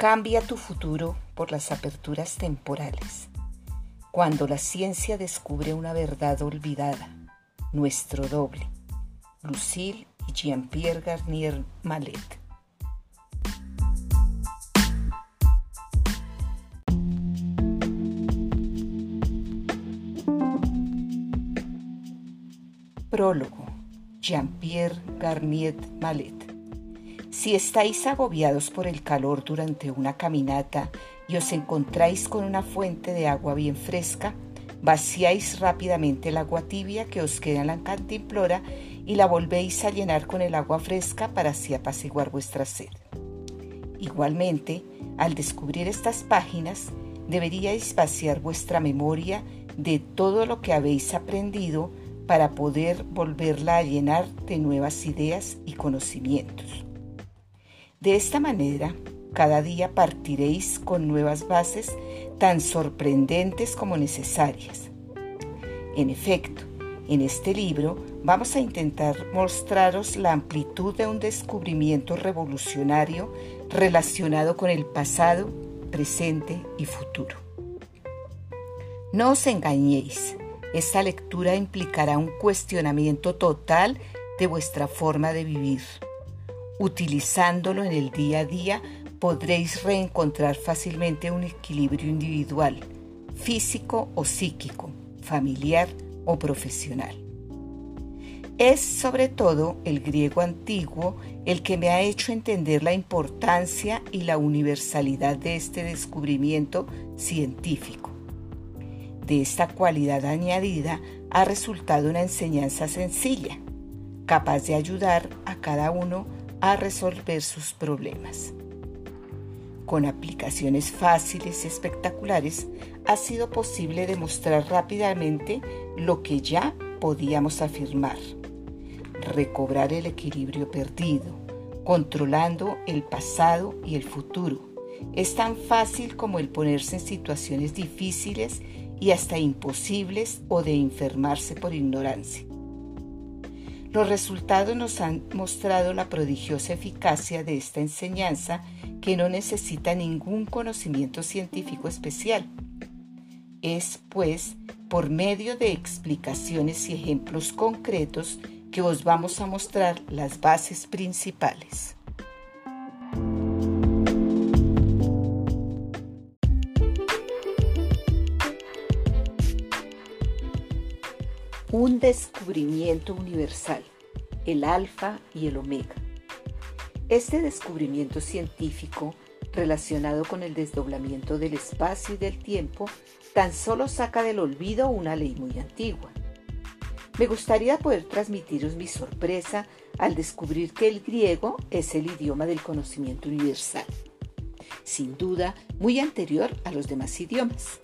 Cambia tu futuro por las aperturas temporales. Cuando la ciencia descubre una verdad olvidada, nuestro doble. Lucille y Jean-Pierre Garnier Malet. Prólogo. Jean-Pierre Garnier Malet. Si estáis agobiados por el calor durante una caminata y os encontráis con una fuente de agua bien fresca, vaciáis rápidamente el agua tibia que os queda en la cantimplora y la volvéis a llenar con el agua fresca para así apaciguar vuestra sed. Igualmente, al descubrir estas páginas, deberíais vaciar vuestra memoria de todo lo que habéis aprendido para poder volverla a llenar de nuevas ideas y conocimientos. De esta manera, cada día partiréis con nuevas bases tan sorprendentes como necesarias. En efecto, en este libro vamos a intentar mostraros la amplitud de un descubrimiento revolucionario relacionado con el pasado, presente y futuro. No os engañéis, esta lectura implicará un cuestionamiento total de vuestra forma de vivir Utilizándolo en el día a día podréis reencontrar fácilmente un equilibrio individual, físico o psíquico, familiar o profesional. Es sobre todo el griego antiguo el que me ha hecho entender la importancia y la universalidad de este descubrimiento científico. De esta cualidad añadida ha resultado una enseñanza sencilla, capaz de ayudar a cada uno a resolver sus problemas. Con aplicaciones fáciles y espectaculares ha sido posible demostrar rápidamente lo que ya podíamos afirmar. Recobrar el equilibrio perdido, controlando el pasado y el futuro. Es tan fácil como el ponerse en situaciones difíciles y hasta imposibles o de enfermarse por ignorancia. Los resultados nos han mostrado la prodigiosa eficacia de esta enseñanza que no necesita ningún conocimiento científico especial. Es, pues, por medio de explicaciones y ejemplos concretos que os vamos a mostrar las bases principales. Un descubrimiento universal, el alfa y el omega. Este descubrimiento científico relacionado con el desdoblamiento del espacio y del tiempo tan solo saca del olvido una ley muy antigua. Me gustaría poder transmitiros mi sorpresa al descubrir que el griego es el idioma del conocimiento universal, sin duda muy anterior a los demás idiomas.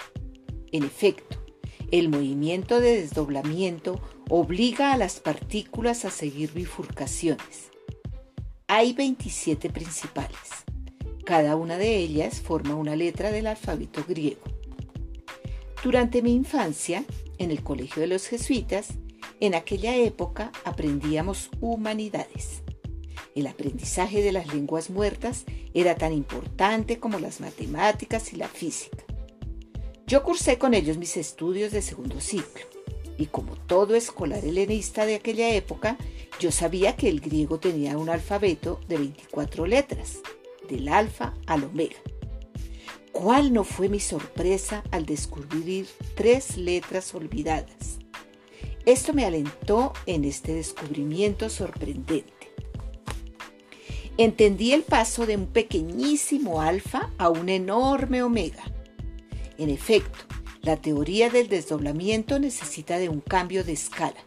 En efecto, el movimiento de desdoblamiento obliga a las partículas a seguir bifurcaciones. Hay 27 principales. Cada una de ellas forma una letra del alfabeto griego. Durante mi infancia, en el colegio de los jesuitas, en aquella época aprendíamos humanidades. El aprendizaje de las lenguas muertas era tan importante como las matemáticas y la física. Yo cursé con ellos mis estudios de segundo ciclo y como todo escolar helenista de aquella época, yo sabía que el griego tenía un alfabeto de 24 letras, del alfa al omega. ¿Cuál no fue mi sorpresa al descubrir tres letras olvidadas? Esto me alentó en este descubrimiento sorprendente. Entendí el paso de un pequeñísimo alfa a un enorme omega en efecto, la teoría del desdoblamiento necesita de un cambio de escala.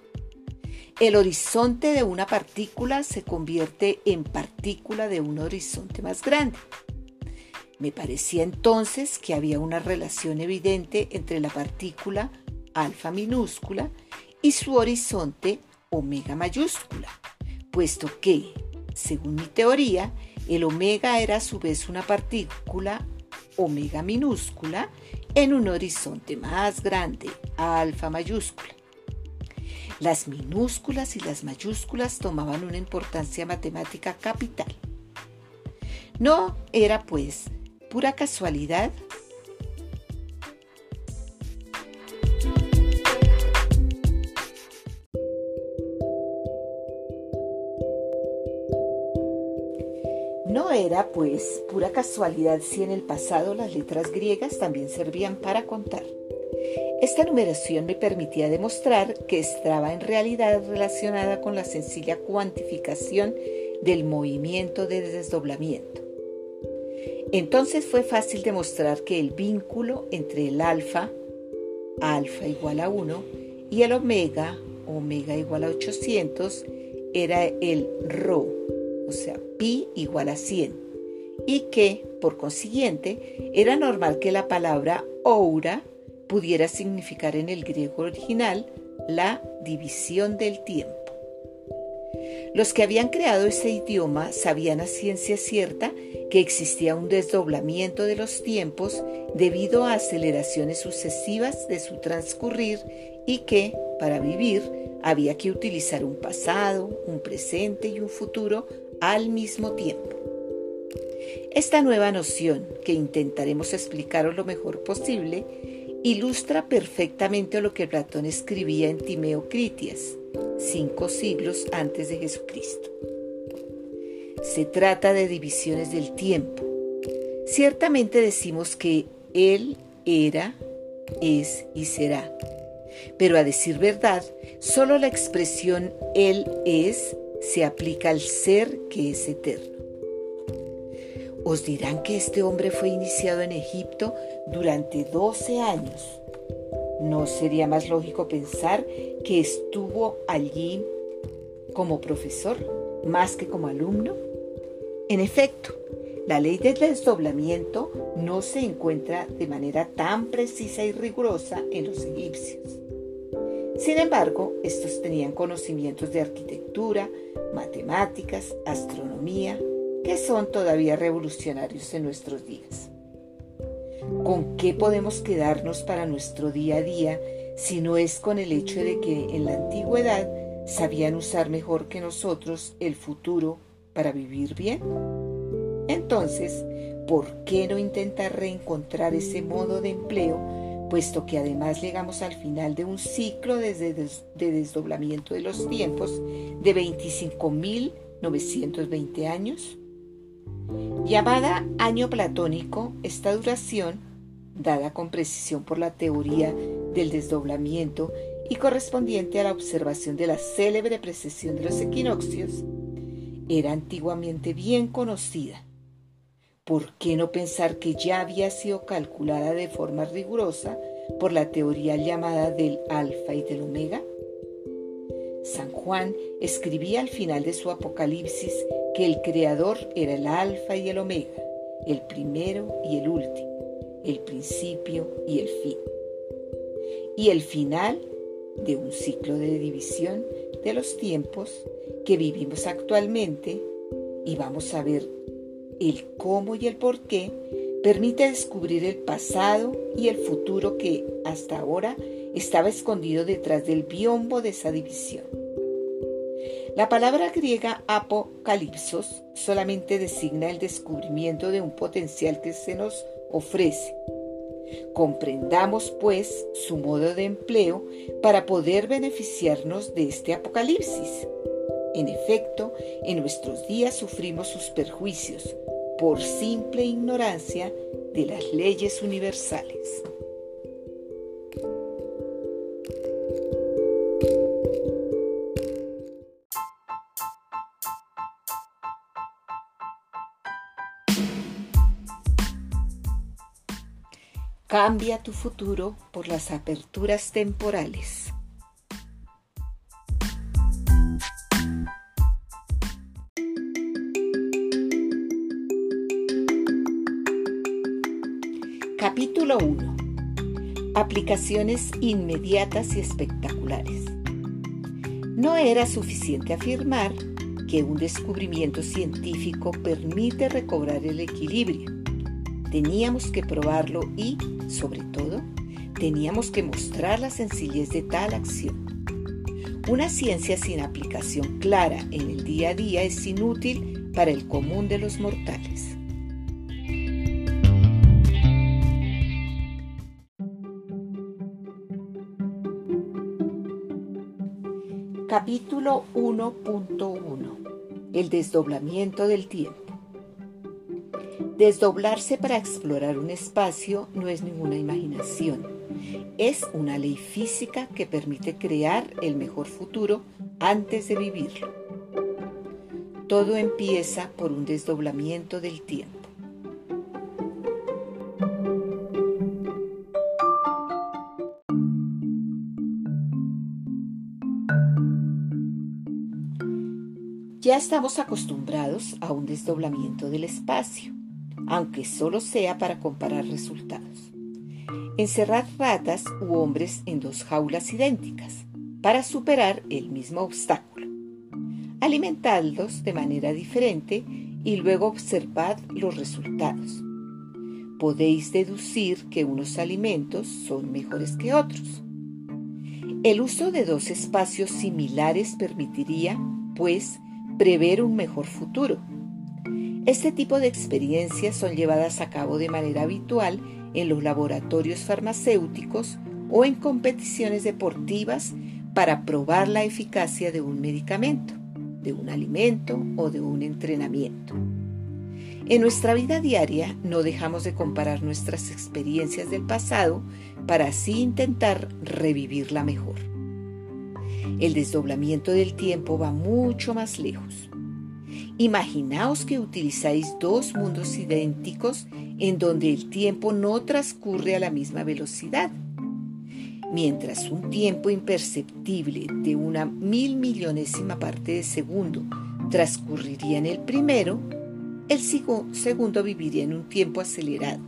El horizonte de una partícula se convierte en partícula de un horizonte más grande. Me parecía entonces que había una relación evidente entre la partícula alfa minúscula y su horizonte omega mayúscula, puesto que, según mi teoría, el omega era a su vez una partícula omega minúscula en un horizonte más grande, alfa mayúscula. Las minúsculas y las mayúsculas tomaban una importancia matemática capital. No era pues pura casualidad? Era, pues, pura casualidad si en el pasado las letras griegas también servían para contar. Esta numeración me permitía demostrar que estaba en realidad relacionada con la sencilla cuantificación del movimiento de desdoblamiento. Entonces fue fácil demostrar que el vínculo entre el alfa, alfa igual a 1, y el omega, omega igual a 800, era el rho, o sea, pi igual a 100, y que, por consiguiente, era normal que la palabra oura pudiera significar en el griego original la división del tiempo. Los que habían creado ese idioma sabían a ciencia cierta que existía un desdoblamiento de los tiempos debido a aceleraciones sucesivas de su transcurrir y que, para vivir, había que utilizar un pasado, un presente y un futuro al mismo tiempo. Esta nueva noción, que intentaremos explicaros lo mejor posible, ilustra perfectamente lo que Platón escribía en Timeo Critias, cinco siglos antes de Jesucristo. Se trata de divisiones del tiempo. Ciertamente decimos que Él era, es y será. Pero a decir verdad, solo la expresión Él es se aplica al ser que es eterno. Os dirán que este hombre fue iniciado en Egipto durante 12 años. ¿No sería más lógico pensar que estuvo allí como profesor más que como alumno? En efecto, la ley del desdoblamiento no se encuentra de manera tan precisa y rigurosa en los egipcios. Sin embargo, estos tenían conocimientos de arquitectura, matemáticas, astronomía, que son todavía revolucionarios en nuestros días. ¿Con qué podemos quedarnos para nuestro día a día si no es con el hecho de que en la antigüedad sabían usar mejor que nosotros el futuro para vivir bien? Entonces, ¿por qué no intentar reencontrar ese modo de empleo, puesto que además llegamos al final de un ciclo de, desdoblamiento de los tiempos de 25.920 años? Llamada año platónico, esta duración, dada con precisión por la teoría del desdoblamiento y correspondiente a la observación de la célebre precesión de los equinoccios, era antiguamente bien conocida. ¿Por qué no pensar que ya había sido calculada de forma rigurosa por la teoría llamada del alfa y del omega? San Juan escribía al final de su Apocalipsis que el Creador era el Alfa y el Omega, el primero y el último, el principio y el fin. Y el final de un ciclo de división de los tiempos que vivimos actualmente y vamos a ver el cómo y el por qué permite descubrir el pasado y el futuro que hasta ahora estaba escondido detrás del biombo de esa división. La palabra griega apocalipsos solamente designa el descubrimiento de un potencial que se nos ofrece. Comprendamos, pues, su modo de empleo para poder beneficiarnos de este apocalipsis. En efecto, en nuestros días sufrimos sus perjuicios por simple ignorancia de las leyes universales. Cambia tu futuro por las aperturas temporales. Capítulo 1. Aplicaciones inmediatas y espectaculares. No era suficiente afirmar que un descubrimiento científico permite recobrar el equilibrio. Teníamos que probarlo y, sobre todo, teníamos que mostrar la sencillez de tal acción. Una ciencia sin aplicación clara en el día a día es inútil para el común de los mortales. Capítulo 1.1 El desdoblamiento del tiempo. Desdoblarse para explorar un espacio no es ninguna imaginación. Es una ley física que permite crear el mejor futuro antes de vivirlo. Todo empieza por un desdoblamiento del tiempo. Ya estamos acostumbrados a un desdoblamiento del espacio, aunque solo sea para comparar resultados. Encerrar ratas u hombres en dos jaulas idénticas para superar el mismo obstáculo. Alimentadlos de manera diferente y luego observad los resultados. Podéis deducir que unos alimentos son mejores que otros. El uso de dos espacios similares permitiría, pues, prever un mejor futuro. Este tipo de experiencias son llevadas a cabo de manera habitual en los laboratorios farmacéuticos o en competiciones deportivas para probar la eficacia de un medicamento, de un alimento o de un entrenamiento. En nuestra vida diaria no dejamos de comparar nuestras experiencias del pasado para así intentar revivirla mejor. El desdoblamiento del tiempo va mucho más lejos. Imaginaos que utilizáis dos mundos idénticos en donde el tiempo no transcurre a la misma velocidad. Mientras un tiempo imperceptible de una mil millonésima parte de segundo transcurriría en el primero, el segundo viviría en un tiempo acelerado,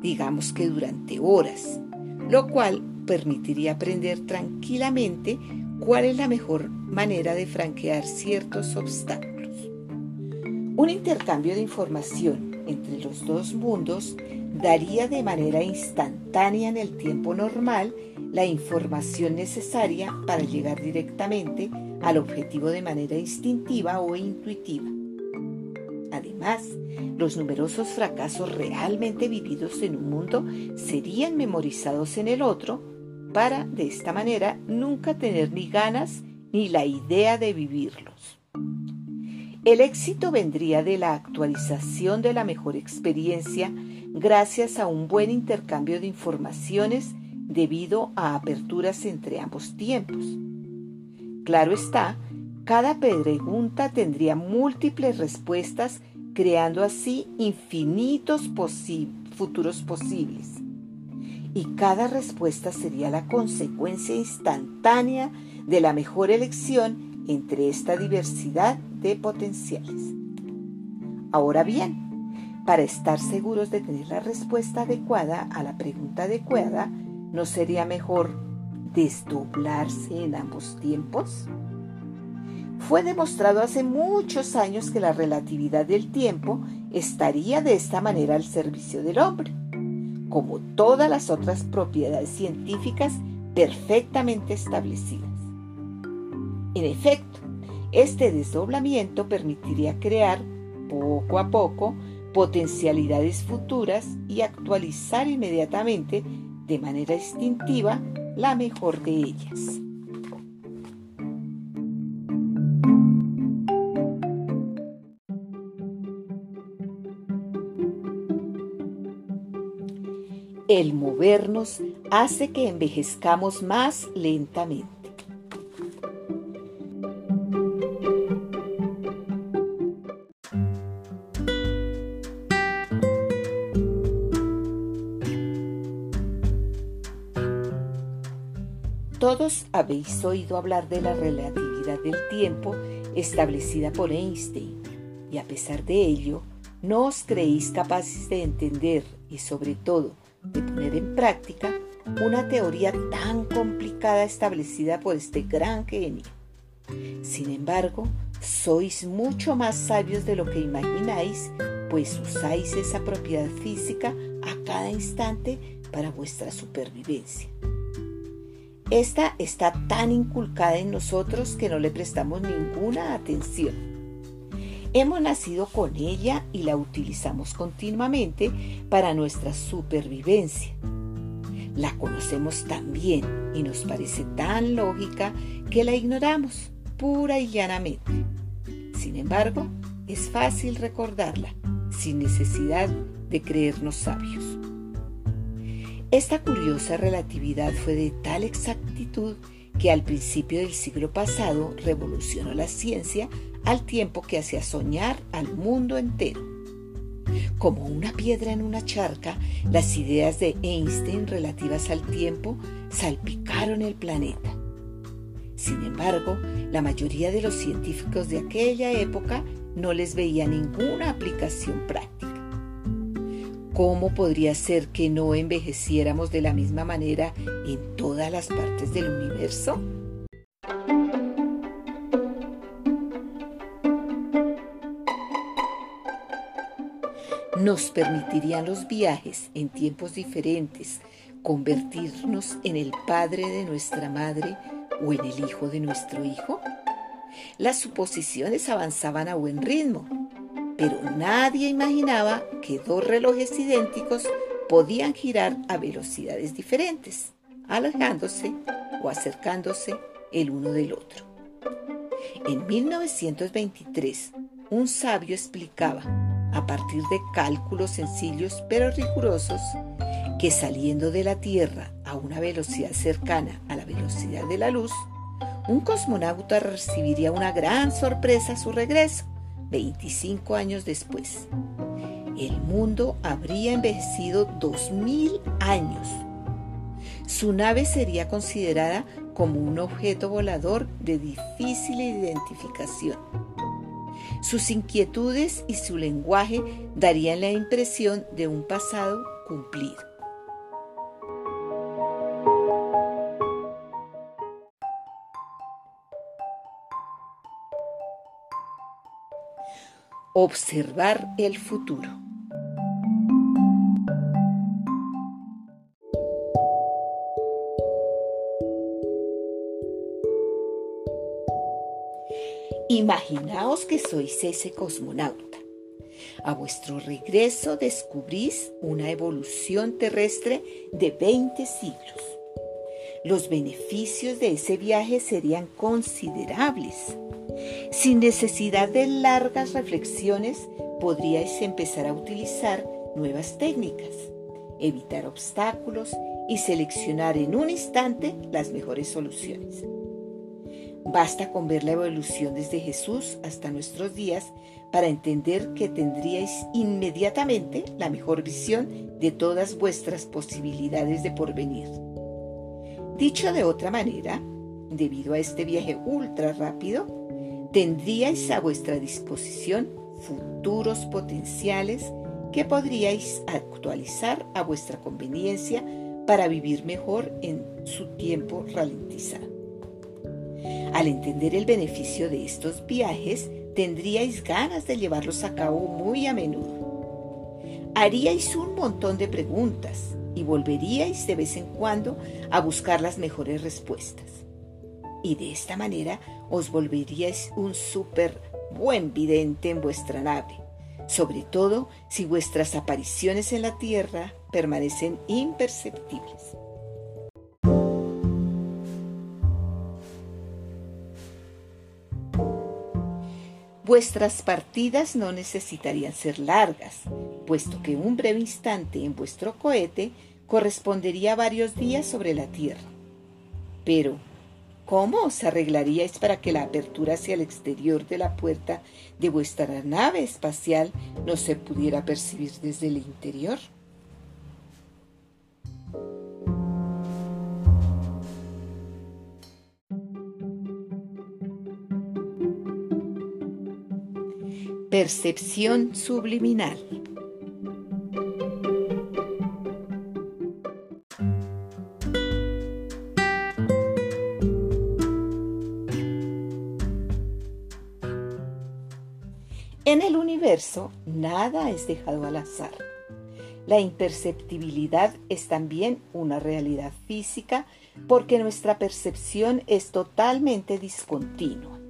digamos que durante horas, lo cual permitiría aprender tranquilamente cuál es la mejor manera de franquear ciertos obstáculos. Un intercambio de información entre los dos mundos daría de manera instantánea en el tiempo normal la información necesaria para llegar directamente al objetivo de manera instintiva o intuitiva. Además, los numerosos fracasos realmente vividos en un mundo serían memorizados en el otro para, de esta manera, nunca tener ni ganas ni la idea de vivirlos. El éxito vendría de la actualización de la mejor experiencia gracias a un buen intercambio de informaciones debido a aperturas entre ambos tiempos. Claro está, cada pregunta tendría múltiples respuestas creando así infinitos futuros posibles y cada respuesta sería la consecuencia instantánea de la mejor elección entre esta diversidad de potenciales. Ahora bien, para estar seguros de tener la respuesta adecuada a la pregunta adecuada, ¿no sería mejor desdoblarse en ambos tiempos? Fue demostrado hace muchos años que la relatividad del tiempo estaría de esta manera al servicio del hombre como todas las otras propiedades científicas perfectamente establecidas. En efecto, este desdoblamiento permitiría crear poco a poco potencialidades futuras y actualizar inmediatamente de manera instintiva la mejor de ellas. El movernos hace que envejezcamos más lentamente. Todos habéis oído hablar de la relatividad del tiempo establecida por Einstein y a pesar de ello, no os creéis capaces de entender y sobre todo de poner en práctica una teoría tan complicada establecida por este gran genio. Sin embargo, sois mucho más sabios de lo que imagináis, pues usáis esa propiedad física a cada instante para vuestra supervivencia. Esta está tan inculcada en nosotros que no le prestamos ninguna atención. Hemos nacido con ella y la utilizamos continuamente para nuestra supervivencia. La conocemos tan bien y nos parece tan lógica que la ignoramos pura y llanamente. Sin embargo, es fácil recordarla sin necesidad de creernos sabios. Esta curiosa relatividad fue de tal exactitud que al principio del siglo pasado revolucionó la ciencia al tiempo que hacía soñar al mundo entero. Como una piedra en una charca, las ideas de Einstein relativas al tiempo salpicaron el planeta. Sin embargo, la mayoría de los científicos de aquella época no les veía ninguna aplicación práctica. ¿Cómo podría ser que no envejeciéramos de la misma manera en todas las partes del universo? Nos permitirían los viajes en tiempos diferentes convertirnos en el padre de nuestra madre o en el hijo de nuestro hijo? Las suposiciones avanzaban a buen ritmo pero nadie imaginaba que dos relojes idénticos podían girar a velocidades diferentes, alejándose o acercándose el uno del otro. En 1923, un sabio explicaba, a partir de cálculos sencillos pero rigurosos, que saliendo de la Tierra a una velocidad cercana a la velocidad de la luz, un cosmonauta recibiría una gran sorpresa a su regreso 25 años después. El mundo habría envejecido 2000 años. Su nave sería considerada como un objeto volador de difícil identificación. Sus inquietudes y su lenguaje darían la impresión de un pasado cumplido. Observar el futuro. Imaginaos que sois ese cosmonauta. A vuestro regreso descubrís una evolución terrestre de 20 siglos. Los beneficios de ese viaje serían considerables sin necesidad de largas reflexiones, podríais empezar a utilizar nuevas técnicas, evitar obstáculos y seleccionar en un instante las mejores soluciones. Basta con ver la evolución desde Jesús hasta nuestros días para entender que tendríais inmediatamente la mejor visión de todas vuestras posibilidades de porvenir. Dicho de otra manera, debido a este viaje ultra rápido, tendríais a vuestra disposición futuros potenciales que podríais actualizar a vuestra conveniencia para vivir mejor en su tiempo ralentizado. Al entender el beneficio de estos viajes, tendríais ganas de llevarlos a cabo muy a menudo. Haríais un montón de preguntas y volveríais de vez en cuando a buscar las mejores respuestas y de esta manera os volveríais un súper buen vidente en vuestra nave, sobre todo si vuestras apariciones en la Tierra permanecen imperceptibles. Vuestras partidas no necesitarían ser largas, puesto que un breve instante en vuestro cohete correspondería a varios días sobre la Tierra. Pero, ¿Cómo os arreglaríais para que la apertura hacia el exterior de la puerta de vuestra nave espacial no se pudiera percibir desde el interior? Percepción subliminal. En el universo nada es dejado al azar. La imperceptibilidad es también una realidad física porque nuestra percepción es totalmente discontinua.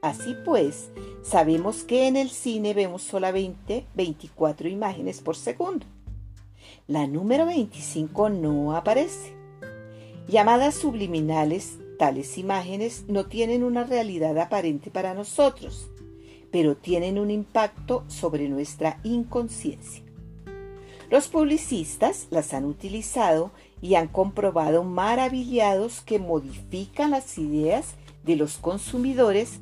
Así pues, sabemos que en el cine vemos solamente 24 imágenes por segundo. La número 25 no aparece. Llamadas subliminales, tales imágenes no tienen una realidad aparente para nosotros, pero tienen un impacto sobre nuestra inconsciencia. Los publicistas las han utilizado y han comprobado maravillados que modifican las ideas de los consumidores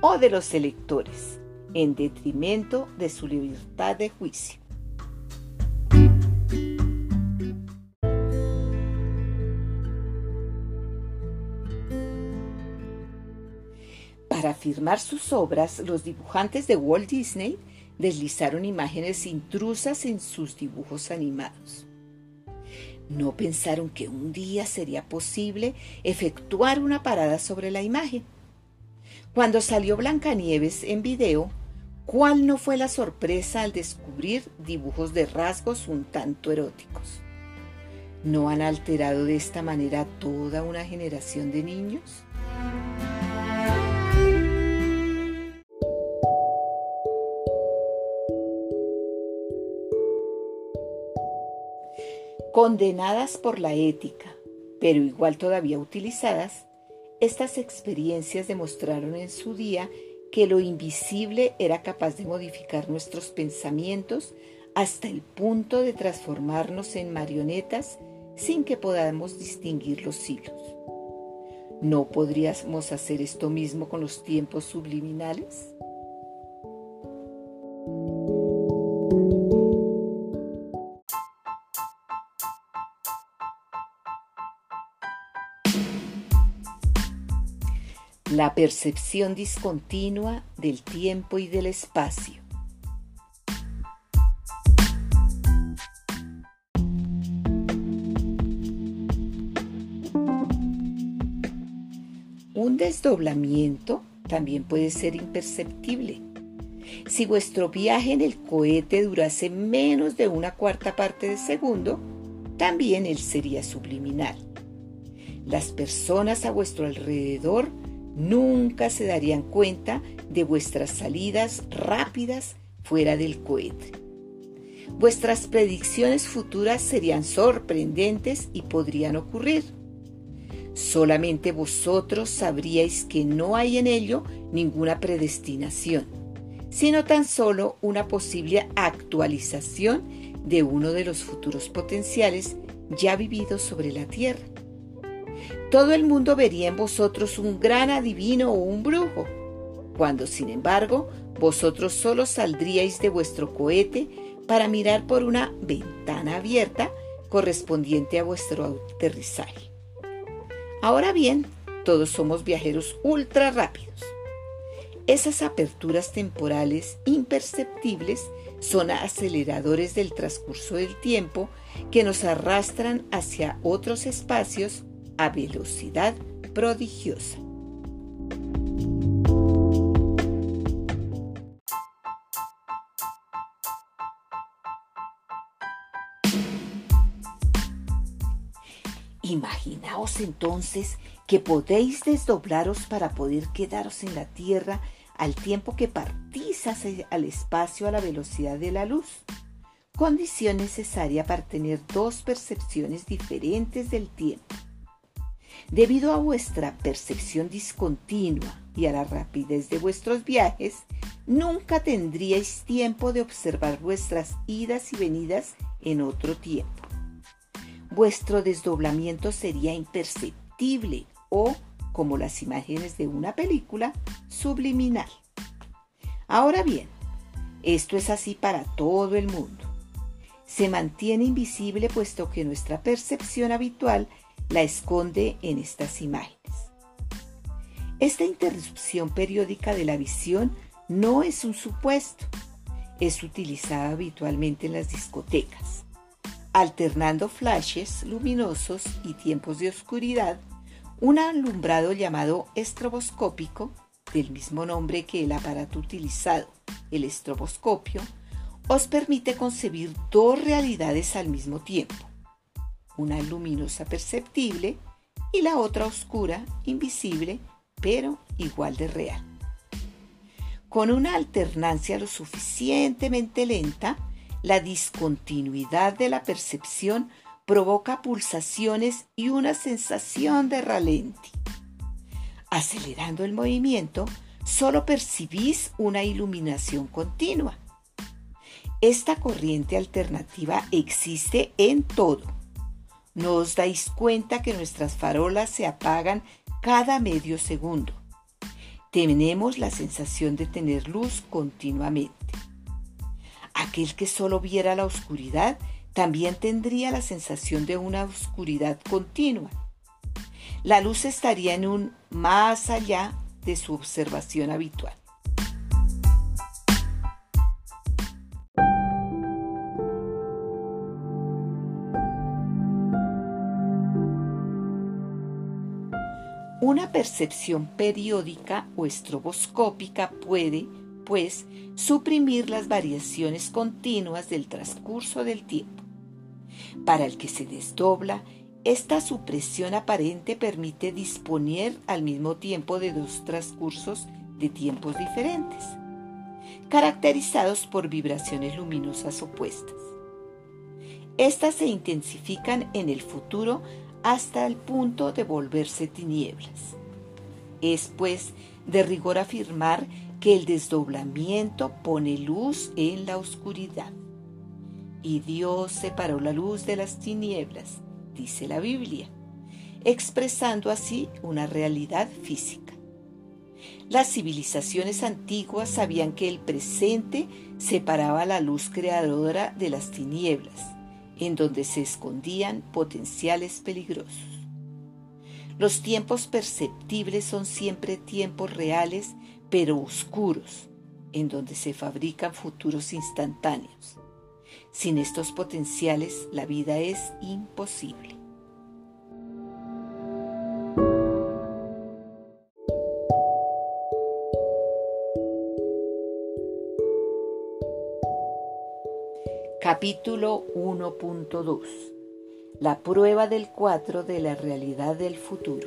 o de los electores en detrimento de su libertad de juicio. Para firmar sus obras, los dibujantes de Walt Disney deslizaron imágenes intrusas en sus dibujos animados. No pensaron que un día sería posible efectuar una parada sobre la imagen. Cuando salió Blancanieves en video, ¿cuál no fue la sorpresa al descubrir dibujos de rasgos un tanto eróticos? ¿No han alterado de esta manera toda una generación de niños? Condenadas por la ética, pero igual todavía utilizadas, estas experiencias demostraron en su día que lo invisible era capaz de modificar nuestros pensamientos hasta el punto de transformarnos en marionetas sin que podamos distinguir los hilos. ¿No podríamos hacer esto mismo con los tiempos subliminales? La percepción discontinua del tiempo y del espacio. Un desdoblamiento también puede ser imperceptible. Si vuestro viaje en el cohete durase menos de una cuarta parte de segundo, también él sería subliminal. Las personas a vuestro alrededor nunca se darían cuenta de vuestras salidas rápidas fuera del cohete. Vuestras predicciones futuras serían sorprendentes y podrían ocurrir. Solamente vosotros sabríais que no hay en ello ninguna predestinación, sino tan solo una posible actualización de uno de los futuros potenciales ya vividos sobre la Tierra todo el mundo vería en vosotros un gran adivino o un brujo, cuando sin embargo vosotros solo saldríais de vuestro cohete para mirar por una ventana abierta correspondiente a vuestro aterrizaje. Ahora bien, todos somos viajeros ultra rápidos. Esas aperturas temporales imperceptibles son aceleradores del transcurso del tiempo que nos arrastran hacia otros espacios a velocidad prodigiosa. Imaginaos entonces que podéis desdoblaros para poder quedaros en la tierra al tiempo que partís al espacio a la velocidad de la luz, condición necesaria para tener dos percepciones diferentes del tiempo. Debido a vuestra percepción discontinua y a la rapidez de vuestros viajes, nunca tendríais tiempo de observar vuestras idas y venidas en otro tiempo. Vuestro desdoblamiento sería imperceptible o, como las imágenes de una película, subliminal. Ahora bien, esto es así para todo el mundo. Se mantiene invisible puesto que nuestra percepción habitual la esconde en estas imágenes. Esta interrupción periódica de la visión no es un supuesto, es utilizada habitualmente en las discotecas, alternando flashes luminosos y tiempos de oscuridad, un alumbrado llamado estroboscópico, del mismo nombre que el aparato utilizado, el estroboscopio, os permite concebir dos realidades al mismo tiempo una luminosa perceptible y la otra oscura, invisible, pero igual de real. Con una alternancia lo suficientemente lenta, la discontinuidad de la percepción provoca pulsaciones y una sensación de ralenti. Acelerando el movimiento, solo percibís una iluminación continua. Esta corriente alternativa existe en todo. No os dais cuenta que nuestras farolas se apagan cada medio segundo. Tenemos la sensación de tener luz continuamente. Aquel que solo viera la oscuridad también tendría la sensación de una oscuridad continua. La luz estaría en un más allá de su observación habitual. Percepción periódica o estroboscópica puede, pues, suprimir las variaciones continuas del transcurso del tiempo. Para el que se desdobla, esta supresión aparente permite disponer al mismo tiempo de dos transcursos de tiempos diferentes, caracterizados por vibraciones luminosas opuestas. Estas se intensifican en el futuro hasta el punto de volverse tinieblas. Es pues de rigor afirmar que el desdoblamiento pone luz en la oscuridad. Y Dios separó la luz de las tinieblas, dice la Biblia, expresando así una realidad física. Las civilizaciones antiguas sabían que el presente separaba la luz creadora de las tinieblas en donde se escondían potenciales peligrosos. Los tiempos perceptibles son siempre tiempos reales, pero oscuros, en donde se fabrican futuros instantáneos. Sin estos potenciales, la vida es imposible. Capítulo 1.2 La prueba del 4 de la realidad del futuro.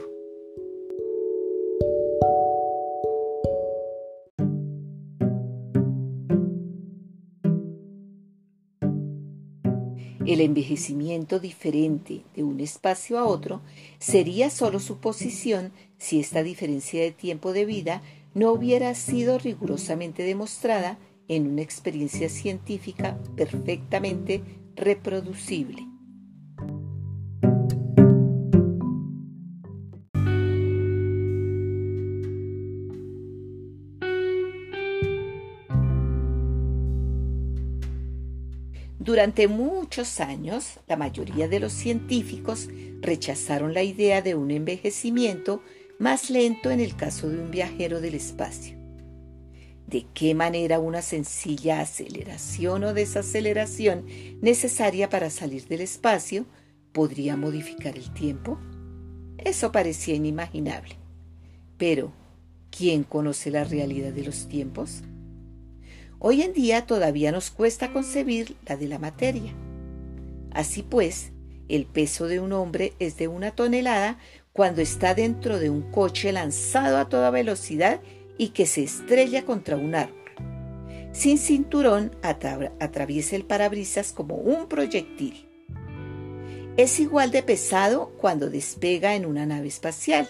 El envejecimiento diferente de un espacio a otro sería solo suposición si esta diferencia de tiempo de vida no hubiera sido rigurosamente demostrada en una experiencia científica perfectamente reproducible. Durante muchos años, la mayoría de los científicos rechazaron la idea de un envejecimiento más lento en el caso de un viajero del espacio de qué manera una sencilla aceleración o desaceleración necesaria para salir del espacio podría modificar el tiempo? Eso parecía inimaginable. Pero, ¿quién conoce la realidad de los tiempos? Hoy en día todavía nos cuesta concebir la de la materia. Así pues, el peso de un hombre es de una tonelada cuando está dentro de un coche lanzado a toda velocidad y que se estrella contra un árbol. Sin cinturón atraviesa el parabrisas como un proyectil. Es igual de pesado cuando despega en una nave espacial.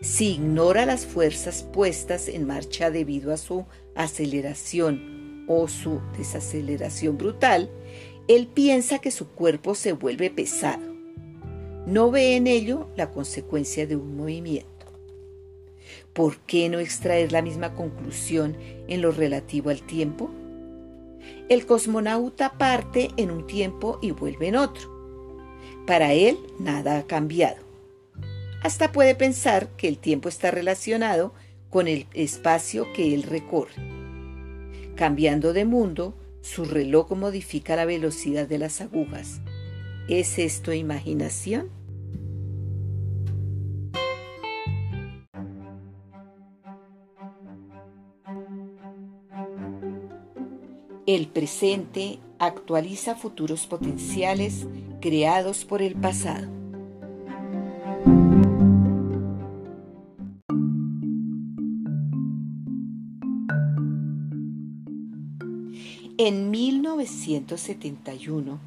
Si ignora las fuerzas puestas en marcha debido a su aceleración o su desaceleración brutal, él piensa que su cuerpo se vuelve pesado. No ve en ello la consecuencia de un movimiento. ¿por qué no extraer la misma conclusión en lo relativo al tiempo? El cosmonauta parte en un tiempo y vuelve en otro. Para él nada ha cambiado. Hasta puede pensar que el tiempo está relacionado con el espacio que él recorre. Cambiando de mundo, su reloj modifica la velocidad de las agujas. ¿Es esto imaginación? El presente actualiza futuros potenciales creados por el pasado. En 1971,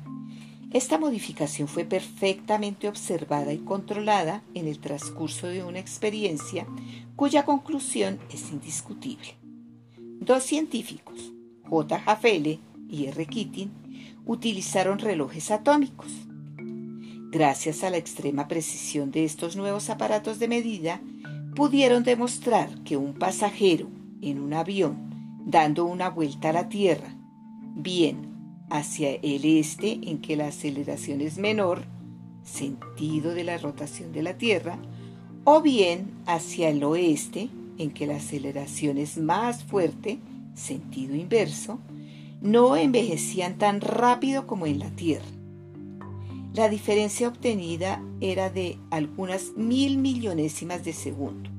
esta modificación fue perfectamente observada y controlada en el transcurso de una experiencia cuya conclusión es indiscutible. Dos científicos, J. Jafele y R. Keating, utilizaron relojes atómicos. Gracias a la extrema precisión de estos nuevos aparatos de medida, pudieron demostrar que un pasajero en un avión dando una vuelta a la Tierra, bien hacia el este en que la aceleración es menor, sentido de la rotación de la Tierra, o bien hacia el oeste en que la aceleración es más fuerte, sentido inverso, no envejecían tan rápido como en la Tierra. La diferencia obtenida era de algunas mil millonésimas de segundo.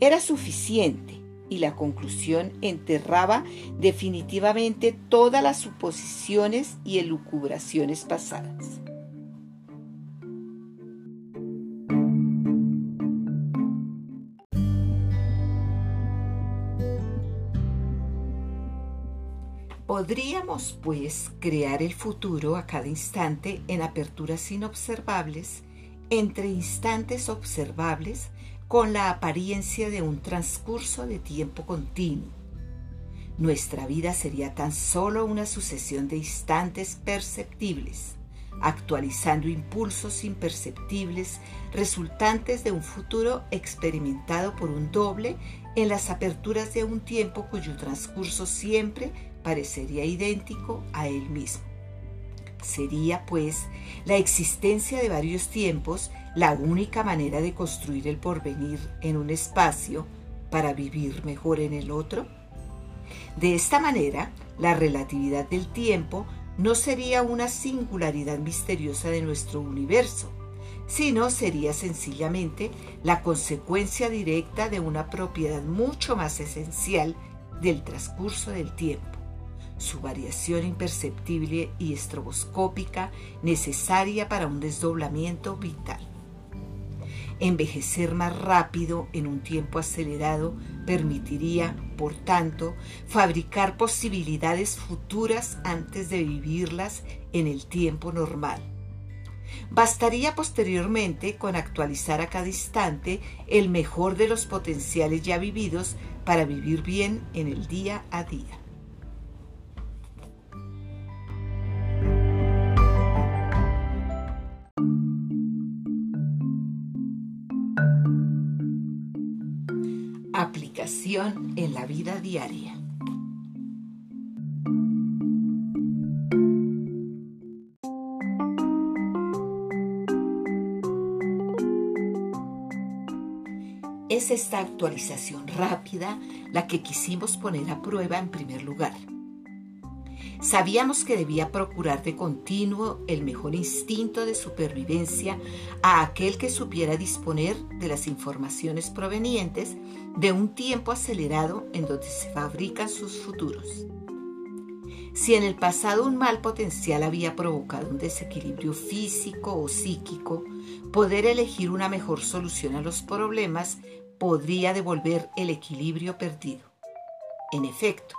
Era suficiente y la conclusión enterraba definitivamente todas las suposiciones y elucubraciones pasadas. Podríamos, pues, crear el futuro a cada instante en aperturas inobservables, entre instantes observables, con la apariencia de un transcurso de tiempo continuo. Nuestra vida sería tan solo una sucesión de instantes perceptibles, actualizando impulsos imperceptibles resultantes de un futuro experimentado por un doble en las aperturas de un tiempo cuyo transcurso siempre parecería idéntico a él mismo. Sería, pues, la existencia de varios tiempos la única manera de construir el porvenir en un espacio para vivir mejor en el otro? De esta manera, la relatividad del tiempo no sería una singularidad misteriosa de nuestro universo, sino sería sencillamente la consecuencia directa de una propiedad mucho más esencial del transcurso del tiempo su variación imperceptible y estroboscópica necesaria para un desdoblamiento vital. Envejecer más rápido en un tiempo acelerado permitiría, por tanto, fabricar posibilidades futuras antes de vivirlas en el tiempo normal. Bastaría posteriormente con actualizar a cada instante el mejor de los potenciales ya vividos para vivir bien en el día a día. En la vida diaria. Es esta actualización rápida la que quisimos poner a prueba en primer lugar. Sabíamos que debía procurar de continuo el mejor instinto de supervivencia a aquel que supiera disponer de las informaciones provenientes de un tiempo acelerado en donde se fabrican sus futuros. Si en el pasado un mal potencial había provocado un desequilibrio físico o psíquico, poder elegir una mejor solución a los problemas podría devolver el equilibrio perdido. En efecto,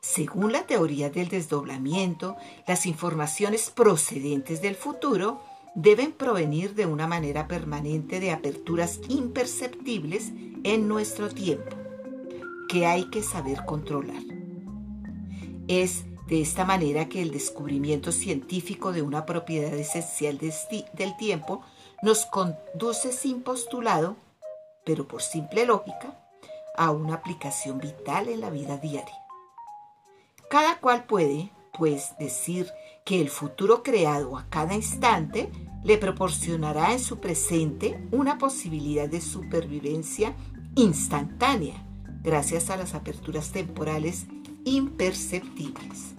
según la teoría del desdoblamiento, las informaciones procedentes del futuro deben provenir de una manera permanente de aperturas imperceptibles en nuestro tiempo, que hay que saber controlar. Es de esta manera que el descubrimiento científico de una propiedad esencial del tiempo nos conduce sin postulado, pero por simple lógica, a una aplicación vital en la vida diaria. Cada cual puede, pues, decir que el futuro creado a cada instante le proporcionará en su presente una posibilidad de supervivencia instantánea gracias a las aperturas temporales imperceptibles.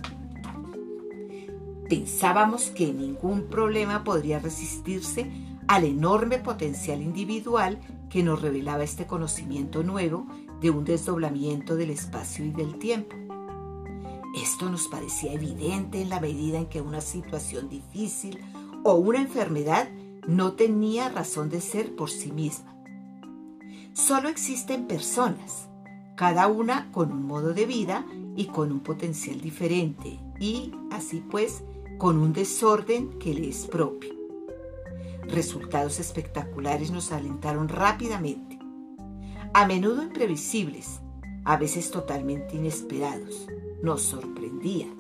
Pensábamos que ningún problema podría resistirse al enorme potencial individual que nos revelaba este conocimiento nuevo de un desdoblamiento del espacio y del tiempo. Esto nos parecía evidente en la medida en que una situación difícil o una enfermedad no tenía razón de ser por sí misma. Solo existen personas, cada una con un modo de vida y con un potencial diferente, y así pues con un desorden que le es propio. Resultados espectaculares nos alentaron rápidamente, a menudo imprevisibles, a veces totalmente inesperados. Nos sorprendían.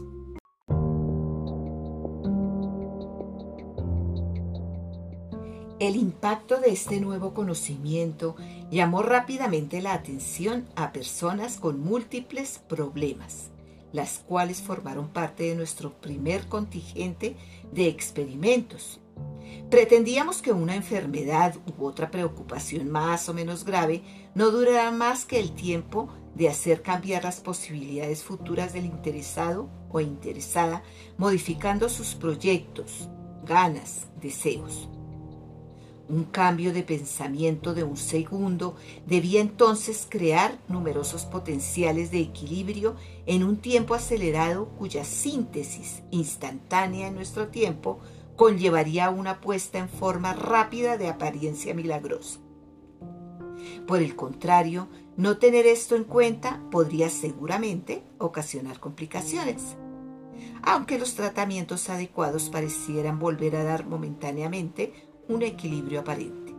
El impacto de este nuevo conocimiento llamó rápidamente la atención a personas con múltiples problemas, las cuales formaron parte de nuestro primer contingente de experimentos. Pretendíamos que una enfermedad u otra preocupación más o menos grave no durara más que el tiempo de hacer cambiar las posibilidades futuras del interesado o interesada, modificando sus proyectos, ganas, deseos. Un cambio de pensamiento de un segundo debía entonces crear numerosos potenciales de equilibrio en un tiempo acelerado cuya síntesis instantánea en nuestro tiempo conllevaría una puesta en forma rápida de apariencia milagrosa. Por el contrario, no tener esto en cuenta podría seguramente ocasionar complicaciones, aunque los tratamientos adecuados parecieran volver a dar momentáneamente un equilibrio aparente.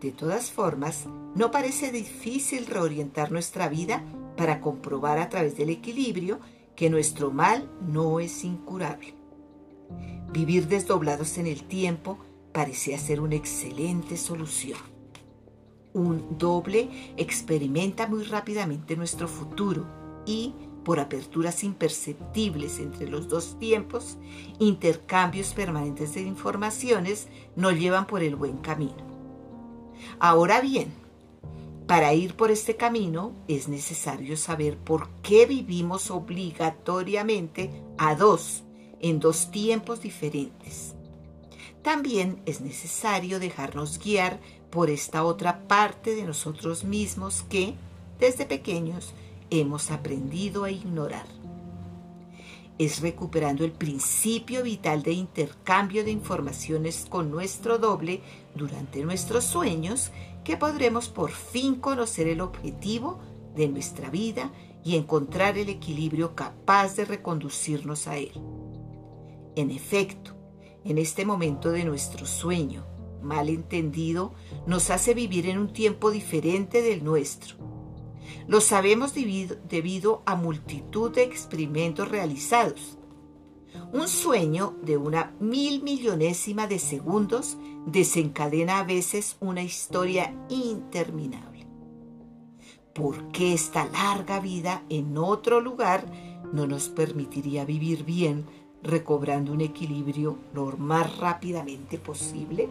De todas formas, no parece difícil reorientar nuestra vida para comprobar a través del equilibrio que nuestro mal no es incurable. Vivir desdoblados en el tiempo parecía ser una excelente solución. Un doble experimenta muy rápidamente nuestro futuro y, por aperturas imperceptibles entre los dos tiempos, intercambios permanentes de informaciones nos llevan por el buen camino. Ahora bien, para ir por este camino es necesario saber por qué vivimos obligatoriamente a dos en dos tiempos diferentes. También es necesario dejarnos guiar por esta otra parte de nosotros mismos que, desde pequeños, hemos aprendido a ignorar. Es recuperando el principio vital de intercambio de informaciones con nuestro doble durante nuestros sueños que podremos por fin conocer el objetivo de nuestra vida y encontrar el equilibrio capaz de reconducirnos a él. En efecto, en este momento de nuestro sueño, mal entendido, nos hace vivir en un tiempo diferente del nuestro. Lo sabemos debido, a multitud de experimentos realizados. Un sueño de una mil millonésima de segundos desencadena a veces una historia interminable. ¿Por qué esta larga vida en otro lugar no nos permitiría vivir bien recobrando un equilibrio lo más rápidamente posible?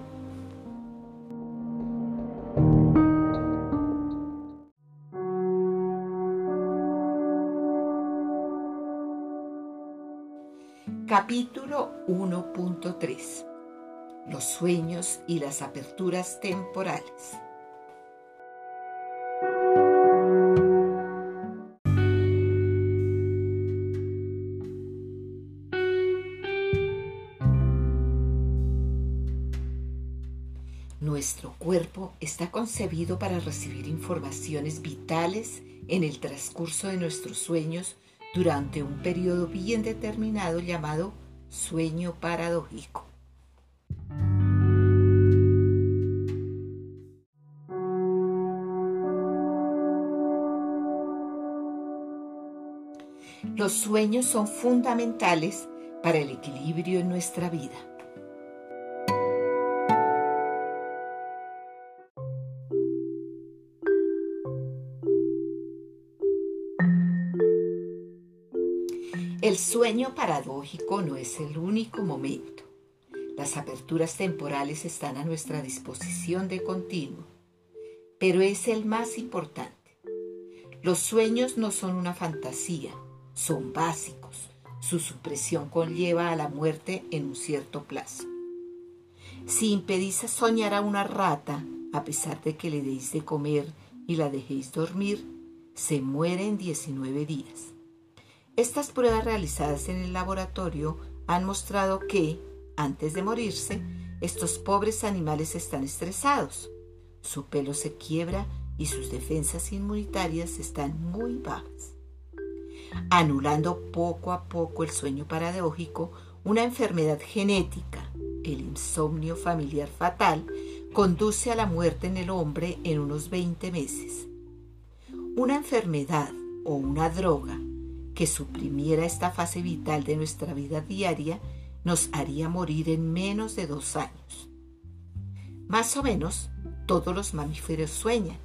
Capítulo 1.3 Los sueños y las aperturas temporales. Nuestro cuerpo está concebido para recibir informaciones vitales en el transcurso de nuestros sueños durante un periodo bien determinado llamado sueño paradójico. Los sueños son fundamentales para el equilibrio en nuestra vida. El sueño paradójico no es el único momento. Las aperturas temporales están a nuestra disposición de continuo, pero es el más importante. Los sueños no son una fantasía, son básicos. Su supresión conlleva a la muerte en un cierto plazo. Si impedís soñar a una rata, a pesar de que le deis de comer y la dejéis dormir, se muere en 19 días. Estas pruebas realizadas en el laboratorio han mostrado que, antes de morirse, estos pobres animales están estresados. Su pelo se quiebra y sus defensas inmunitarias están muy bajas, anulando poco a poco el sueño paradójico, una enfermedad genética, el insomnio familiar fatal, conduce a la muerte en el hombre en unos 20 meses. Una enfermedad o una droga que suprimiera esta fase vital de nuestra vida diaria nos haría morir en menos de dos años. Más o menos todos los mamíferos sueñan.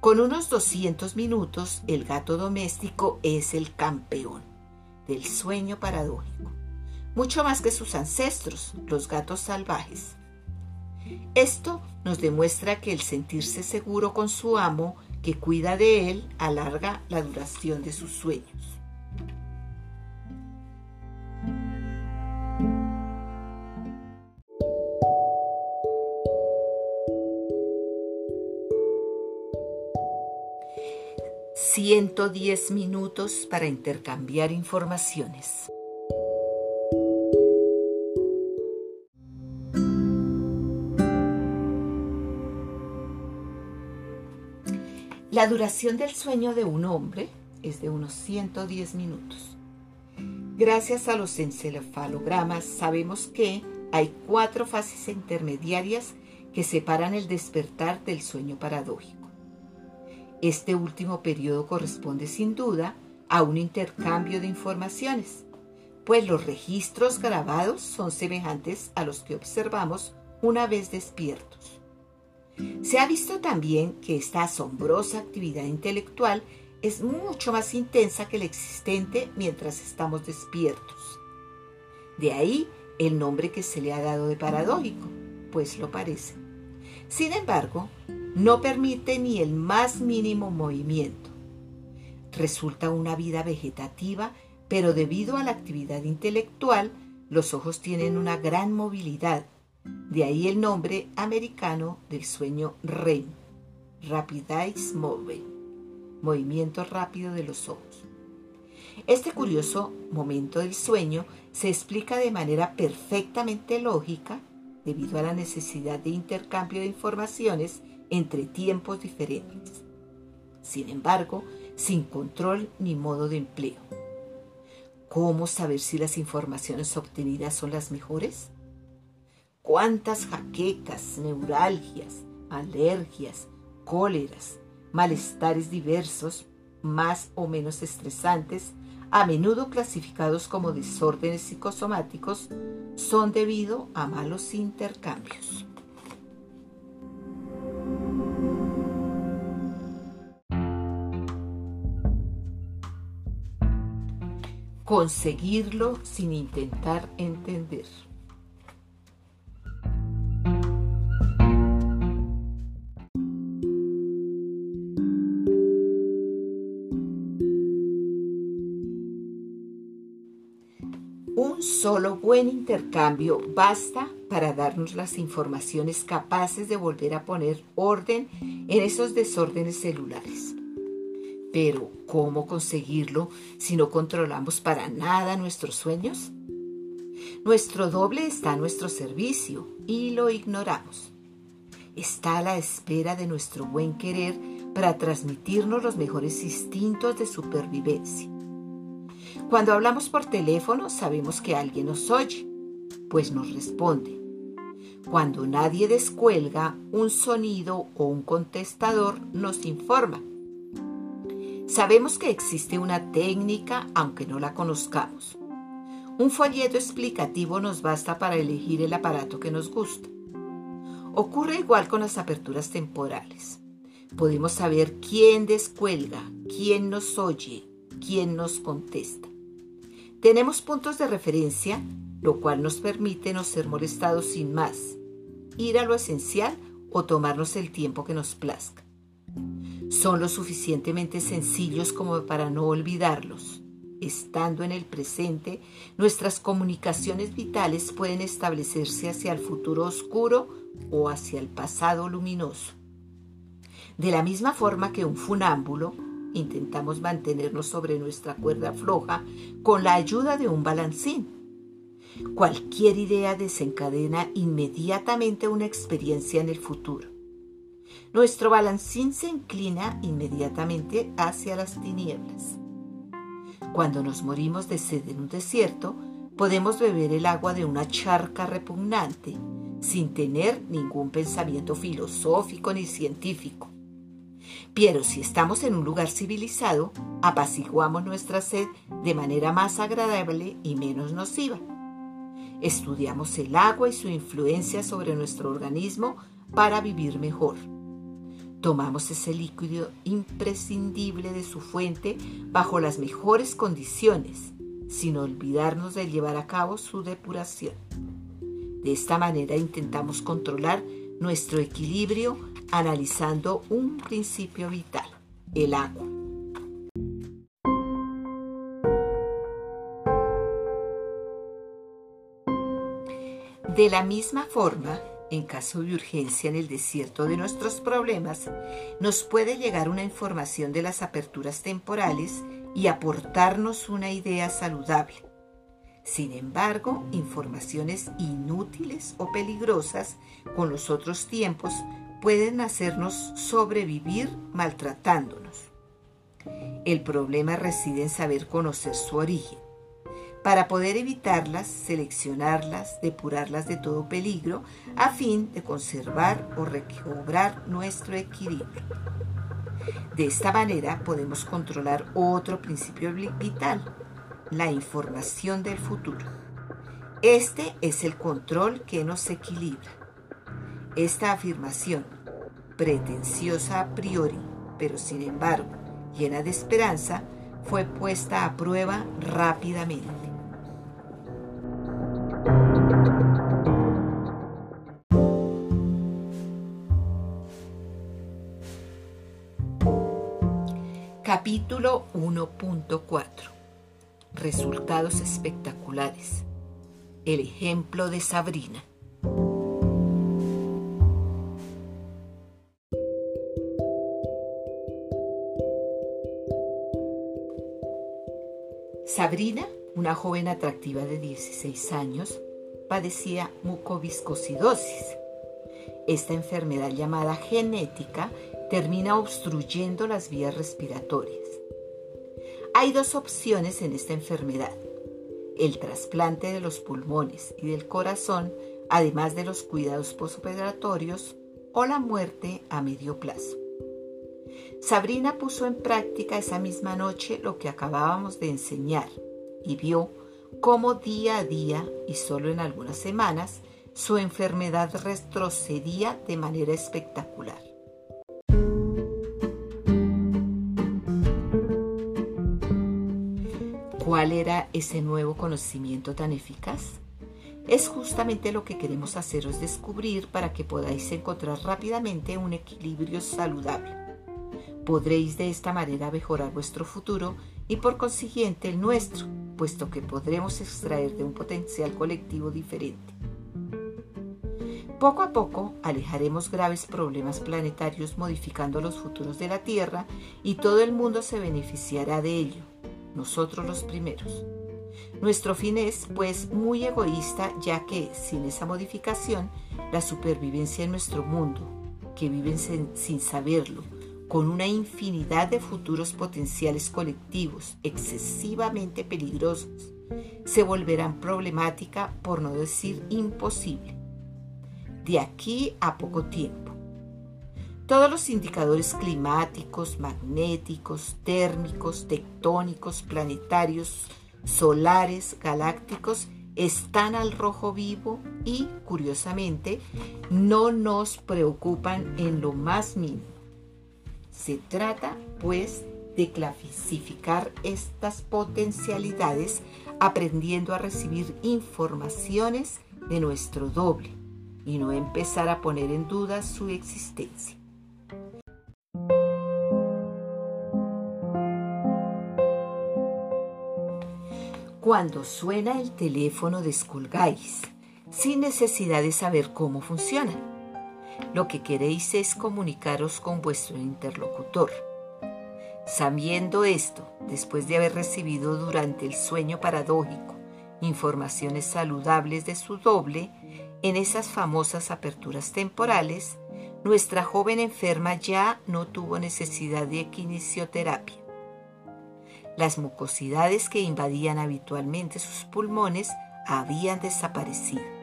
Con unos 200 minutos el gato doméstico es el campeón del sueño paradójico, mucho más que sus ancestros, los gatos salvajes. Esto nos demuestra que el sentirse seguro con su amo que cuida de él alarga la duración de sus sueños. «110 minutos para intercambiar informaciones. La duración del sueño de un hombre es de unos 110 minutos. Gracias a los encefalogramas sabemos que hay cuatro fases intermediarias que separan el despertar del sueño paradójico. Este último periodo corresponde sin duda a un intercambio de informaciones, pues los registros grabados son semejantes a los que observamos una vez despiertos. Se ha visto también que esta asombrosa actividad intelectual es mucho más intensa que la existente mientras estamos despiertos. De ahí el nombre que se le ha dado de paradójico, pues lo parece. Sin embargo, no permite ni el más mínimo movimiento. Resulta una vida vegetativa, pero debido a la actividad intelectual, los ojos tienen una gran movilidad de ahí el nombre americano del sueño REM, Rapid Eyes Movement, movimiento rápido de los ojos. Este curioso momento del sueño se explica de manera perfectamente lógica debido a la necesidad de intercambio de informaciones entre tiempos diferentes. Sin embargo, sin control ni modo de empleo. ¿Cómo saber si las informaciones obtenidas son las mejores? Cuántas jaquecas, neuralgias, alergias, cóleras, malestares diversos, más o menos estresantes, a menudo clasificados como desórdenes psicosomáticos, son debido a malos intercambios. Conseguirlo sin intentar entender. Solo buen intercambio basta para darnos las informaciones capaces de volver a poner orden en esos desórdenes celulares. Pero, ¿cómo conseguirlo si no controlamos para nada nuestros sueños? Nuestro doble está a nuestro servicio y lo ignoramos. Está a la espera de nuestro buen querer para transmitirnos los mejores instintos de supervivencia. Cuando hablamos por teléfono sabemos que alguien nos oye, pues nos responde. Cuando nadie descuelga, un sonido o un contestador nos informa. Sabemos que existe una técnica aunque no la conozcamos. Un folleto explicativo nos basta para elegir el aparato que nos gusta. Ocurre igual con las aperturas temporales. Podemos saber quién descuelga, quién nos oye, quién nos contesta. Tenemos puntos de referencia, lo cual nos permite no ser molestados sin más, ir a lo esencial o tomarnos el tiempo que nos plazca. Son lo suficientemente sencillos como para no olvidarlos. Estando en el presente, nuestras comunicaciones vitales pueden establecerse hacia el futuro oscuro o hacia el pasado luminoso. De la misma forma que un funámbulo intentamos mantenernos sobre nuestra cuerda floja con la ayuda de un balancín. Cualquier idea desencadena inmediatamente una experiencia en el futuro. nuestro balancín se inclina inmediatamente hacia las tinieblas. Cuando nos morimos de sed en un desierto, podemos beber el agua de una charca repugnante sin tener ningún pensamiento filosófico ni científico. Pero si estamos en un lugar civilizado, apaciguamos nuestra sed de manera más agradable y menos nociva. Estudiamos el agua y su influencia sobre nuestro organismo para vivir mejor. Tomamos ese líquido imprescindible de su fuente bajo las mejores condiciones, sin olvidarnos de llevar a cabo su depuración. De esta manera intentamos controlar nuestro equilibrio analizando un principio vital, el agua. De la misma forma, en caso de urgencia en el desierto de nuestros problemas, nos puede llegar una información de las aperturas temporales y aportarnos una idea saludable. Sin embargo, informaciones inútiles o peligrosas con los otros tiempos pueden hacernos sobrevivir maltratándonos. El problema reside en saber conocer su origen. Para poder evitarlas, seleccionarlas, depurarlas de todo peligro, a fin de conservar o recobrar nuestro equilibrio. De esta manera podemos controlar otro principio vital, la información del futuro. Este es el control que nos equilibra. Esta afirmación, pretenciosa a priori, pero sin embargo llena de esperanza, fue puesta a prueba rápidamente. Capítulo 1.4 Resultados espectaculares. El ejemplo de Sabrina. Sabrina, una joven atractiva de 16 años, padecía mucoviscosidosis. Esta enfermedad llamada genética termina obstruyendo las vías respiratorias. Hay dos opciones en esta enfermedad. El trasplante de los pulmones y del corazón, además de los cuidados postoperatorios, o la muerte a medio plazo. Sabrina puso en práctica esa misma noche lo que acabábamos de enseñar y vio cómo día a día y solo en algunas semanas su enfermedad retrocedía de manera espectacular. ¿Cuál era ese nuevo conocimiento tan eficaz? Es justamente lo que queremos haceros descubrir para que podáis encontrar rápidamente un equilibrio saludable. Podréis de esta manera mejorar vuestro futuro y por consiguiente el nuestro, puesto que podremos extraer de un potencial colectivo diferente. Poco a poco alejaremos graves problemas planetarios modificando los futuros de la Tierra y todo el mundo se beneficiará de ello, nosotros los primeros. Nuestro fin es, pues, muy egoísta, ya que, sin esa modificación, la supervivencia en nuestro mundo, que viven sin saberlo, con una infinidad de futuros potenciales colectivos excesivamente peligrosos, se volverán problemática, por no decir imposible. De aquí a poco tiempo. Todos los indicadores climáticos, magnéticos, térmicos, tectónicos, planetarios, solares, galácticos, están al rojo vivo y, curiosamente, no nos preocupan en lo más mínimo. Se trata, pues, de clasificar estas potencialidades aprendiendo a recibir informaciones de nuestro doble y no empezar a poner en duda su existencia. Cuando suena el teléfono descolgáis, sin necesidad de saber cómo funciona lo que queréis es comunicaros con vuestro interlocutor. Sabiendo esto, después de haber recibido durante el sueño paradójico informaciones saludables de su doble, en esas famosas aperturas temporales, nuestra joven enferma ya no tuvo necesidad de quinesioterapia. Las mucosidades que invadían habitualmente sus pulmones habían desaparecido.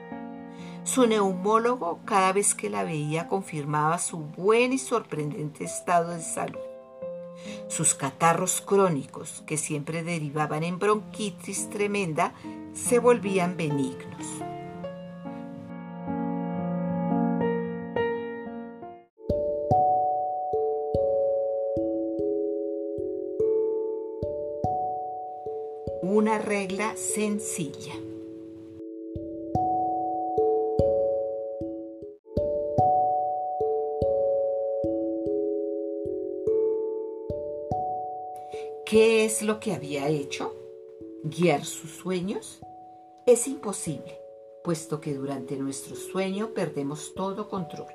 Su neumólogo cada vez que la veía confirmaba su buen y sorprendente estado de salud. Sus catarros crónicos, que siempre derivaban en bronquitis tremenda, se volvían benignos. Una regla sencilla. ¿Qué es lo que había hecho? ¿Guiar sus sueños? Es imposible, puesto que durante nuestro sueño perdemos todo control.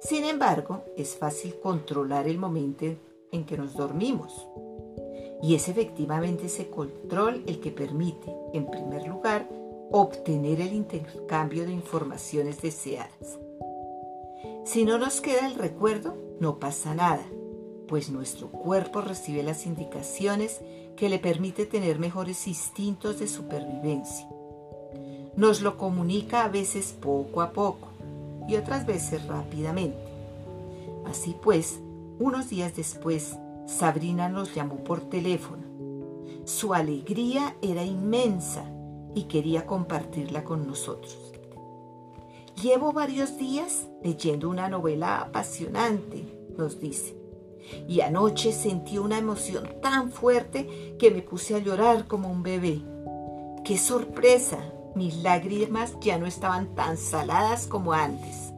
Sin embargo, es fácil controlar el momento en que nos dormimos. Y es efectivamente ese control el que permite, en primer lugar, obtener el intercambio de informaciones deseadas. Si no nos queda el recuerdo, no pasa nada pues nuestro cuerpo recibe las indicaciones que le permite tener mejores instintos de supervivencia. Nos lo comunica a veces poco a poco y otras veces rápidamente. Así pues, unos días después, Sabrina nos llamó por teléfono. Su alegría era inmensa y quería compartirla con nosotros. Llevo varios días leyendo una novela apasionante, nos dice y anoche sentí una emoción tan fuerte que me puse a llorar como un bebé. ¡Qué sorpresa! Mis lágrimas ya no estaban tan saladas como antes.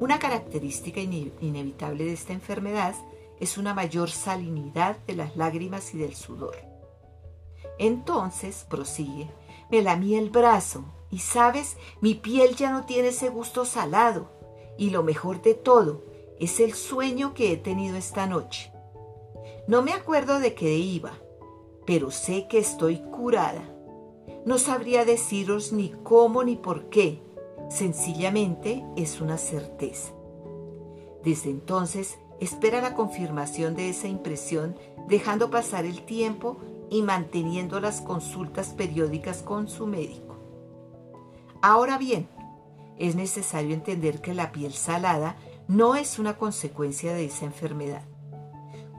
Una característica inevitable de esta enfermedad es una mayor salinidad de las lágrimas y del sudor. Entonces, prosigue, me lamí el brazo y sabes, mi piel ya no tiene ese gusto salado. Y lo mejor de todo, es el sueño que he tenido esta noche. No me acuerdo de qué iba, pero sé que estoy curada. No sabría deciros ni cómo ni por qué. Sencillamente es una certeza. Desde entonces espera la confirmación de esa impresión, dejando pasar el tiempo y manteniendo las consultas periódicas con su médico. Ahora bien, es necesario entender que la piel salada no es una consecuencia de esa enfermedad.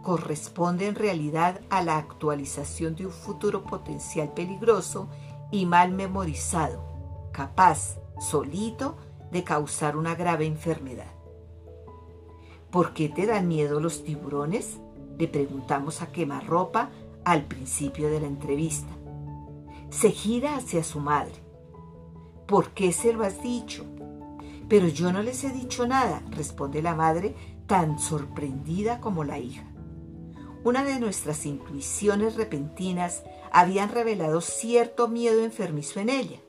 Corresponde en realidad a la actualización de un futuro potencial peligroso y mal memorizado, capaz, solito, de causar una grave enfermedad. ¿Por qué te dan miedo los tiburones? Le preguntamos a quemarropa al principio de la entrevista. Se gira hacia su madre. ¿Por qué se lo has dicho? Pero yo no les he dicho nada, responde la madre, tan sorprendida como la hija. Una de nuestras intuiciones repentinas habían revelado cierto miedo enfermizo en ella.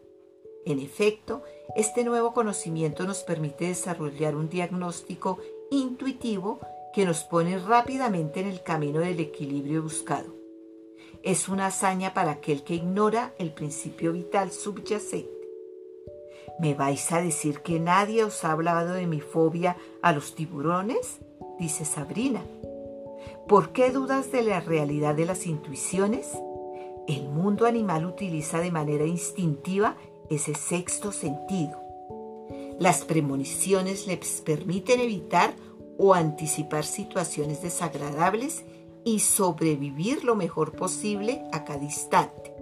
En efecto, este nuevo conocimiento nos permite desarrollar un diagnóstico intuitivo que nos pone rápidamente en el camino del equilibrio buscado. Es una hazaña para aquel que ignora el principio vital subyacente ¿Me vais a decir que nadie os ha hablado de mi fobia a los tiburones? dice Sabrina. ¿Por qué dudas de la realidad de las intuiciones? El mundo animal utiliza de manera instintiva ese sexto sentido. Las premoniciones les permiten evitar o anticipar situaciones desagradables y sobrevivir lo mejor posible a cada instante.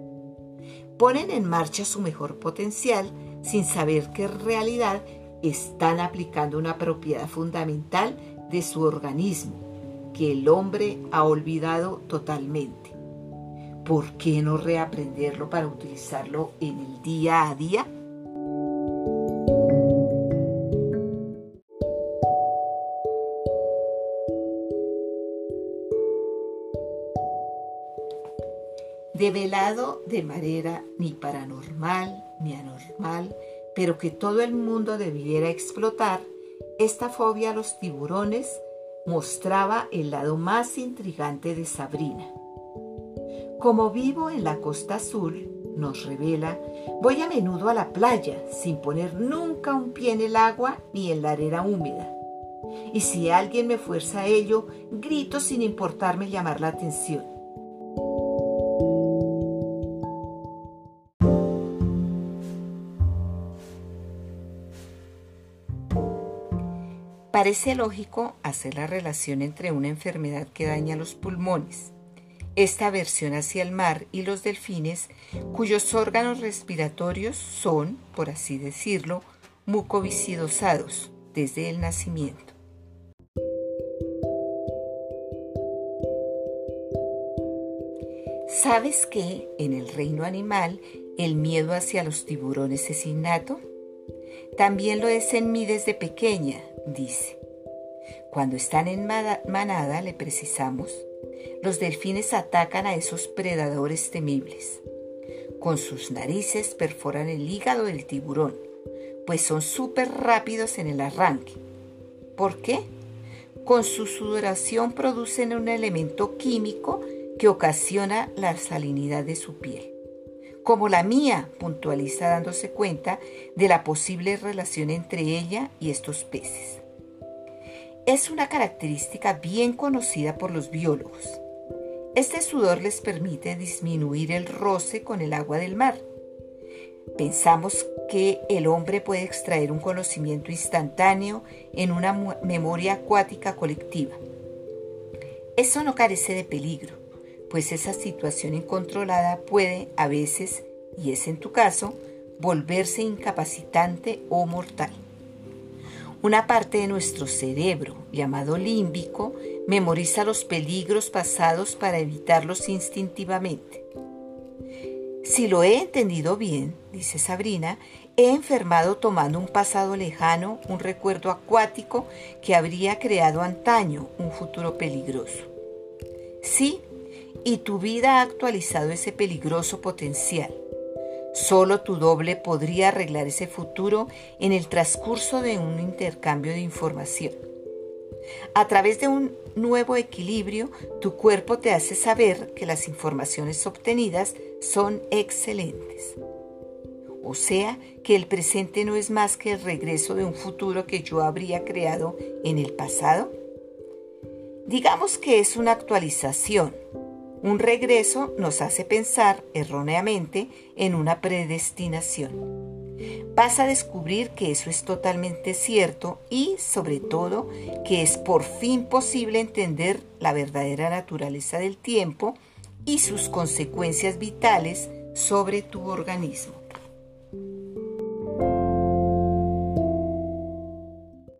Ponen en marcha su mejor potencial sin saber que realidad están aplicando una propiedad fundamental de su organismo que el hombre ha olvidado totalmente. ¿Por qué no reaprenderlo para utilizarlo en el día a día? Develado de manera ni paranormal ni anormal, pero que todo el mundo debiera explotar, esta fobia a los tiburones mostraba el lado más intrigante de Sabrina. Como vivo en la costa azul, nos revela, voy a menudo a la playa sin poner nunca un pie en el agua ni en la arena húmeda. Y si alguien me fuerza a ello, grito sin importarme llamar la atención. Parece lógico hacer la relación entre una enfermedad que daña los pulmones, esta aversión hacia el mar y los delfines, cuyos órganos respiratorios son, por así decirlo, mucoviscidosados desde el nacimiento. ¿Sabes que en el reino animal el miedo hacia los tiburones es innato? También lo es en mí desde pequeña, dice. Cuando están en manada, le precisamos, los delfines atacan a esos predadores temibles. Con sus narices perforan el hígado del tiburón, pues son súper rápidos en el arranque. ¿Por qué? Con su sudoración producen un elemento químico que ocasiona la salinidad de su piel. Como la mía, puntualiza dándose cuenta de la posible relación entre ella y estos peces. Es una característica bien conocida por los biólogos. Este sudor les permite disminuir el roce con el agua del mar. Pensamos que el hombre puede extraer un conocimiento instantáneo en una memoria acuática colectiva. Eso no carece de peligro, pues esa situación incontrolada puede a veces, y es en tu caso, volverse incapacitante o mortal. Una parte de nuestro cerebro, llamado límbico, memoriza los peligros pasados para evitarlos instintivamente. Si lo he entendido bien, dice Sabrina, he enfermado tomando un pasado lejano, un recuerdo acuático que habría creado antaño un futuro peligroso. Sí, y tu vida ha actualizado ese peligroso potencial Solo tu doble podría arreglar ese futuro en el transcurso de un intercambio de información. A través de un nuevo equilibrio, tu cuerpo te hace saber que las informaciones obtenidas son excelentes. O sea, que el presente no es más que el regreso de un futuro que yo habría creado en el pasado. Digamos que es una actualización, un regreso nos hace pensar erróneamente en una predestinación. Vas a descubrir que eso es totalmente cierto y, sobre todo, que es por fin posible entender la verdadera naturaleza del tiempo y sus consecuencias vitales sobre tu organismo.